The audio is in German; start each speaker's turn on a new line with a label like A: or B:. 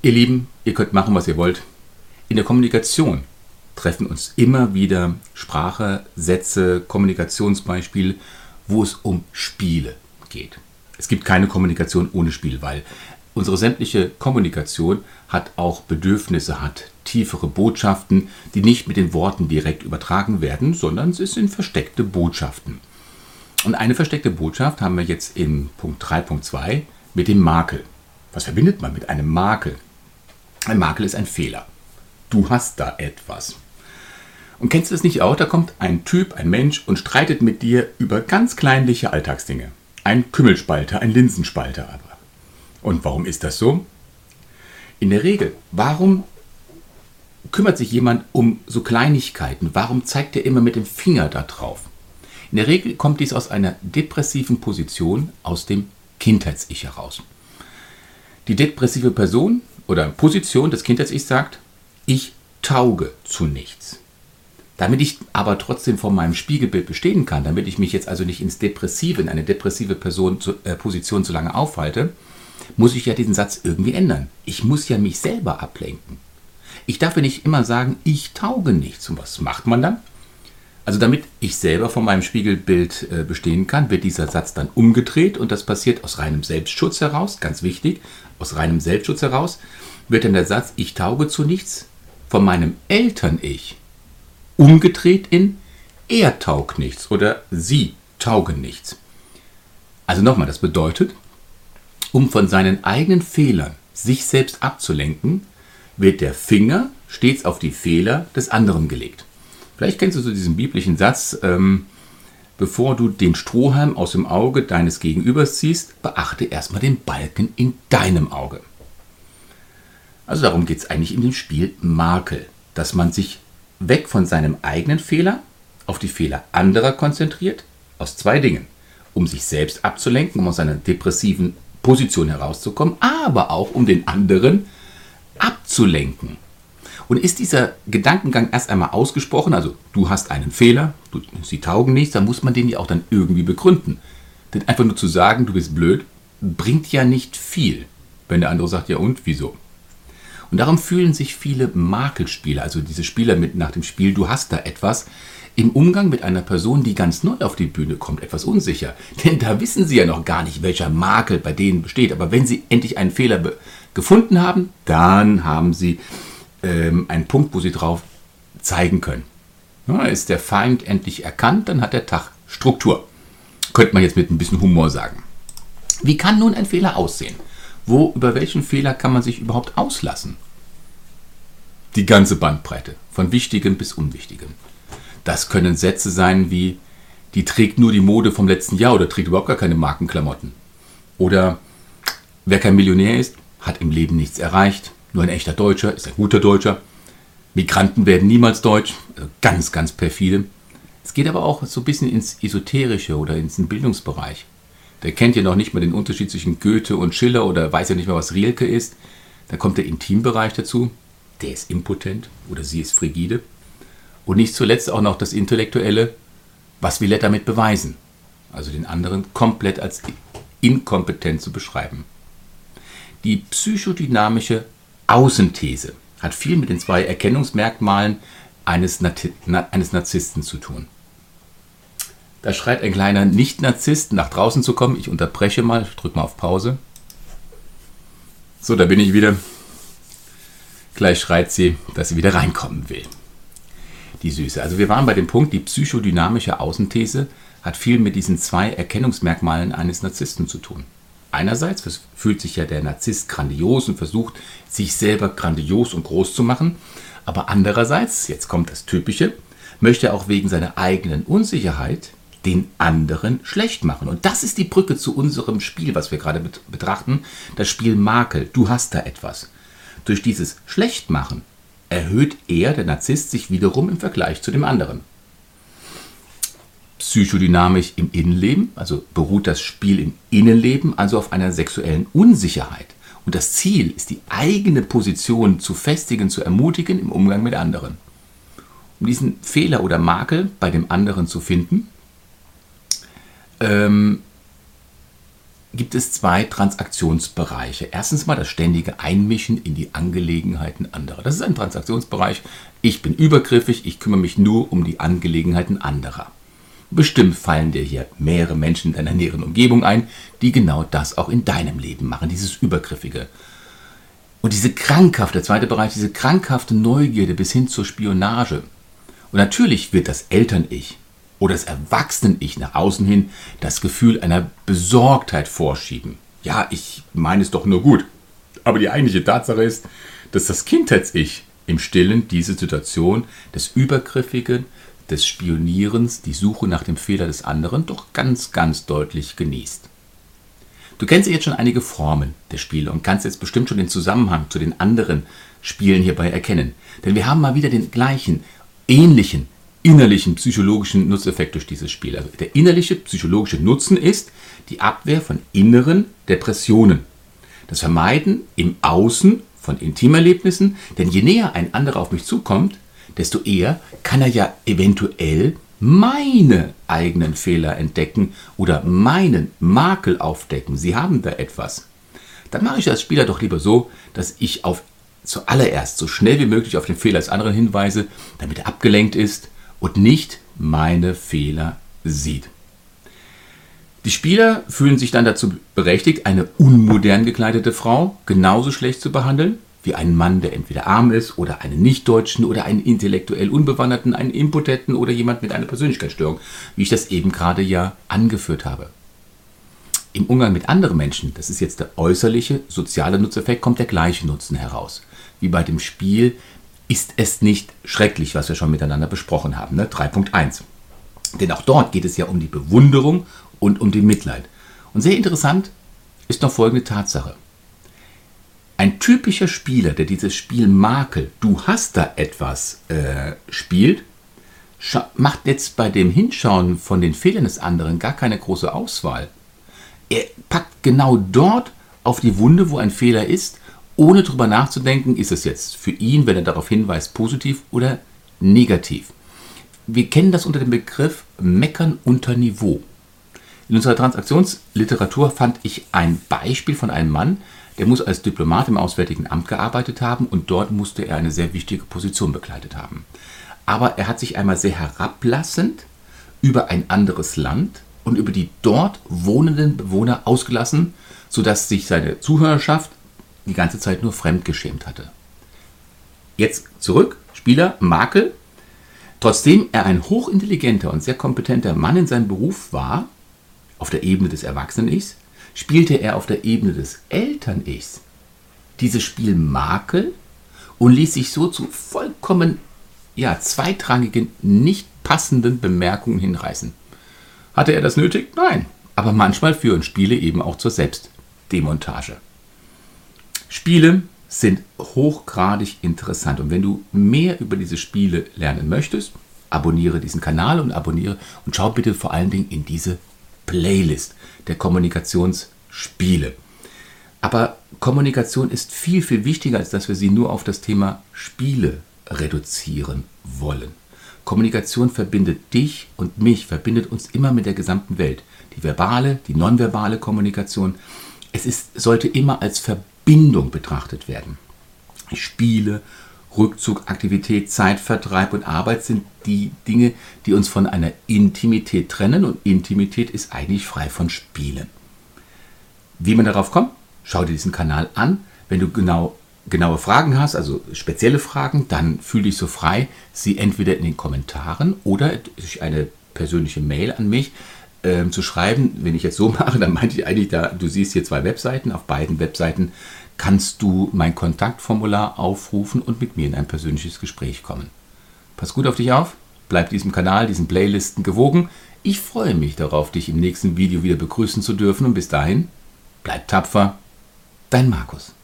A: Ihr Lieben, ihr könnt machen, was ihr wollt. In der Kommunikation treffen uns immer wieder Sprache, Sätze, Kommunikationsbeispiele, wo es um Spiele geht. Es gibt keine Kommunikation ohne Spiel, weil unsere sämtliche Kommunikation hat auch Bedürfnisse, hat tiefere Botschaften, die nicht mit den Worten direkt übertragen werden, sondern es sind versteckte Botschaften. Und eine versteckte Botschaft haben wir jetzt in Punkt 3.2 mit dem Makel. Was verbindet man mit einem Makel? Ein Makel ist ein Fehler. Du hast da etwas. Und kennst du das nicht auch? Da kommt ein Typ, ein Mensch und streitet mit dir über ganz kleinliche Alltagsdinge. Ein Kümmelspalter, ein Linsenspalter aber. Und warum ist das so? In der Regel, warum kümmert sich jemand um so Kleinigkeiten? Warum zeigt er immer mit dem Finger da drauf? In der Regel kommt dies aus einer depressiven Position aus dem Kindheits-Ich heraus. Die depressive Person oder Position des Kindheits-Ich sagt, ich tauge zu nichts. Damit ich aber trotzdem vor meinem Spiegelbild bestehen kann, damit ich mich jetzt also nicht ins Depressive, in eine depressive Person, äh, Position zu lange aufhalte, muss ich ja diesen Satz irgendwie ändern. Ich muss ja mich selber ablenken. Ich darf ja nicht immer sagen, ich tauge nichts. Und was macht man dann? Also damit ich selber von meinem Spiegelbild äh, bestehen kann, wird dieser Satz dann umgedreht und das passiert aus reinem Selbstschutz heraus, ganz wichtig, aus reinem Selbstschutz heraus wird dann der Satz ich tauge zu nichts von meinem Eltern-Ich umgedreht in er taugt nichts oder sie taugen nichts. Also nochmal, das bedeutet, um von seinen eigenen Fehlern sich selbst abzulenken, wird der Finger stets auf die Fehler des anderen gelegt. Vielleicht kennst du so diesen biblischen Satz, ähm, bevor du den Strohhalm aus dem Auge deines Gegenübers ziehst, beachte erstmal den Balken in deinem Auge. Also darum geht es eigentlich in dem Spiel Makel, dass man sich weg von seinem eigenen Fehler auf die Fehler anderer konzentriert, aus zwei Dingen. Um sich selbst abzulenken, um aus einer depressiven Position herauszukommen, aber auch um den anderen abzulenken. Und ist dieser Gedankengang erst einmal ausgesprochen, also du hast einen Fehler, du, sie taugen nichts, dann muss man den ja auch dann irgendwie begründen. Denn einfach nur zu sagen, du bist blöd, bringt ja nicht viel, wenn der andere sagt, ja und, wieso? Und darum fühlen sich viele Makelspieler, also diese Spieler mit nach dem Spiel, du hast da etwas, im Umgang mit einer Person, die ganz neu auf die Bühne kommt, etwas unsicher. Denn da wissen sie ja noch gar nicht, welcher Makel bei denen besteht. Aber wenn sie endlich einen Fehler gefunden haben, dann haben sie ähm, einen Punkt, wo sie drauf zeigen können. Ja, ist der Feind endlich erkannt, dann hat der Tag Struktur. Könnte man jetzt mit ein bisschen Humor sagen. Wie kann nun ein Fehler aussehen? Wo, über welchen Fehler kann man sich überhaupt auslassen? Die ganze Bandbreite, von Wichtigem bis Unwichtigem. Das können Sätze sein wie, die trägt nur die Mode vom letzten Jahr oder trägt überhaupt gar keine Markenklamotten. Oder wer kein Millionär ist, hat im Leben nichts erreicht. Nur ein echter Deutscher ist ein guter Deutscher. Migranten werden niemals deutsch. Also ganz, ganz perfide. Es geht aber auch so ein bisschen ins Esoterische oder ins Bildungsbereich. Der kennt ja noch nicht mal den Unterschied zwischen Goethe und Schiller oder weiß ja nicht mal, was Rilke ist. Dann kommt der Intimbereich dazu. Der ist impotent oder sie ist frigide. Und nicht zuletzt auch noch das Intellektuelle. Was will er damit beweisen? Also den anderen komplett als inkompetent zu beschreiben. Die psychodynamische Außenthese hat viel mit den zwei Erkennungsmerkmalen eines, eines Narzissten zu tun. Da schreit ein kleiner Nicht-Narzisst, nach draußen zu kommen. Ich unterbreche mal, drücke mal auf Pause. So, da bin ich wieder. Gleich schreit sie, dass sie wieder reinkommen will. Die Süße. Also wir waren bei dem Punkt, die psychodynamische Außenthese hat viel mit diesen zwei Erkennungsmerkmalen eines Narzissten zu tun. Einerseits fühlt sich ja der Narzisst grandios und versucht, sich selber grandios und groß zu machen. Aber andererseits, jetzt kommt das Typische, möchte er auch wegen seiner eigenen Unsicherheit den anderen schlecht machen. Und das ist die Brücke zu unserem Spiel, was wir gerade betrachten. Das Spiel Makel. Du hast da etwas. Durch dieses Schlechtmachen erhöht er, der Narzisst, sich wiederum im Vergleich zu dem anderen. Psychodynamisch im Innenleben, also beruht das Spiel im Innenleben also auf einer sexuellen Unsicherheit. Und das Ziel ist, die eigene Position zu festigen, zu ermutigen im Umgang mit anderen. Um diesen Fehler oder Makel bei dem anderen zu finden, ähm, gibt es zwei Transaktionsbereiche. Erstens mal das ständige Einmischen in die Angelegenheiten anderer. Das ist ein Transaktionsbereich. Ich bin übergriffig, ich kümmere mich nur um die Angelegenheiten anderer. Bestimmt fallen dir hier mehrere Menschen in deiner näheren Umgebung ein, die genau das auch in deinem Leben machen, dieses Übergriffige. Und diese krankhafte, der zweite Bereich, diese krankhafte Neugierde bis hin zur Spionage. Und natürlich wird das Eltern-Ich oder das Erwachsenen-Ich nach außen hin das Gefühl einer Besorgtheit vorschieben. Ja, ich meine es doch nur gut. Aber die eigentliche Tatsache ist, dass das Kindheits-Ich im Stillen diese Situation des Übergriffigen, des Spionierens, die Suche nach dem Fehler des anderen doch ganz, ganz deutlich genießt. Du kennst jetzt schon einige Formen der Spiele und kannst jetzt bestimmt schon den Zusammenhang zu den anderen Spielen hierbei erkennen. Denn wir haben mal wieder den gleichen, ähnlichen, innerlichen psychologischen Nutzeffekt durch dieses Spiel. Also der innerliche psychologische Nutzen ist die Abwehr von inneren Depressionen. Das Vermeiden im Außen von Intimerlebnissen, denn je näher ein anderer auf mich zukommt, desto eher kann er ja eventuell meine eigenen Fehler entdecken oder meinen Makel aufdecken. Sie haben da etwas. Dann mache ich als Spieler doch lieber so, dass ich auf zuallererst so schnell wie möglich auf den Fehler des anderen hinweise, damit er abgelenkt ist und nicht meine Fehler sieht. Die Spieler fühlen sich dann dazu berechtigt, eine unmodern gekleidete Frau genauso schlecht zu behandeln wie einen Mann, der entweder arm ist oder einen Nichtdeutschen oder einen intellektuell Unbewanderten, einen Impotenten oder jemand mit einer Persönlichkeitsstörung, wie ich das eben gerade ja angeführt habe. Im Umgang mit anderen Menschen, das ist jetzt der äußerliche soziale Nutzeffekt, kommt der gleiche Nutzen heraus. Wie bei dem Spiel ist es nicht schrecklich, was wir schon miteinander besprochen haben, ne? 3.1. Denn auch dort geht es ja um die Bewunderung und um den Mitleid. Und sehr interessant ist noch folgende Tatsache. Ein typischer Spieler, der dieses Spiel Makel, du hast da etwas, äh, spielt, macht jetzt bei dem Hinschauen von den Fehlern des anderen gar keine große Auswahl. Er packt genau dort auf die Wunde, wo ein Fehler ist, ohne darüber nachzudenken, ist es jetzt für ihn, wenn er darauf hinweist, positiv oder negativ. Wir kennen das unter dem Begriff Meckern unter Niveau. In unserer Transaktionsliteratur fand ich ein Beispiel von einem Mann, der muss als Diplomat im Auswärtigen Amt gearbeitet haben und dort musste er eine sehr wichtige Position bekleidet haben. Aber er hat sich einmal sehr herablassend über ein anderes Land und über die dort wohnenden Bewohner ausgelassen, sodass sich seine Zuhörerschaft die ganze Zeit nur fremdgeschämt hatte. Jetzt zurück, Spieler Makel. Trotzdem er ein hochintelligenter und sehr kompetenter Mann in seinem Beruf war, auf der Ebene des Erwachsenen-Ichs, spielte er auf der Ebene des Eltern-Ichs dieses Spiel Makel und ließ sich so zu vollkommen ja, zweitrangigen, nicht passenden Bemerkungen hinreißen. Hatte er das nötig? Nein. Aber manchmal führen Spiele eben auch zur Selbstdemontage. Spiele sind hochgradig interessant und wenn du mehr über diese Spiele lernen möchtest, abonniere diesen Kanal und abonniere und schau bitte vor allen Dingen in diese Playlist der Kommunikationsspiele. Aber Kommunikation ist viel, viel wichtiger, als dass wir sie nur auf das Thema Spiele reduzieren wollen. Kommunikation verbindet dich und mich, verbindet uns immer mit der gesamten Welt. Die verbale, die nonverbale Kommunikation. Es ist, sollte immer als Verbindung betrachtet werden. Spiele Rückzug, Aktivität, Zeitvertreib und Arbeit sind die Dinge, die uns von einer Intimität trennen und Intimität ist eigentlich frei von Spielen. Wie man darauf kommt, schau dir diesen Kanal an. Wenn du genau, genaue Fragen hast, also spezielle Fragen, dann fühle dich so frei, sie entweder in den Kommentaren oder durch eine persönliche Mail an mich äh, zu schreiben. Wenn ich jetzt so mache, dann meinte ich eigentlich, da, du siehst hier zwei Webseiten. Auf beiden Webseiten kannst du mein Kontaktformular aufrufen und mit mir in ein persönliches Gespräch kommen. Pass gut auf dich auf, bleib diesem Kanal, diesen Playlisten gewogen. Ich freue mich darauf, dich im nächsten Video wieder begrüßen zu dürfen und bis dahin, bleib tapfer, dein Markus.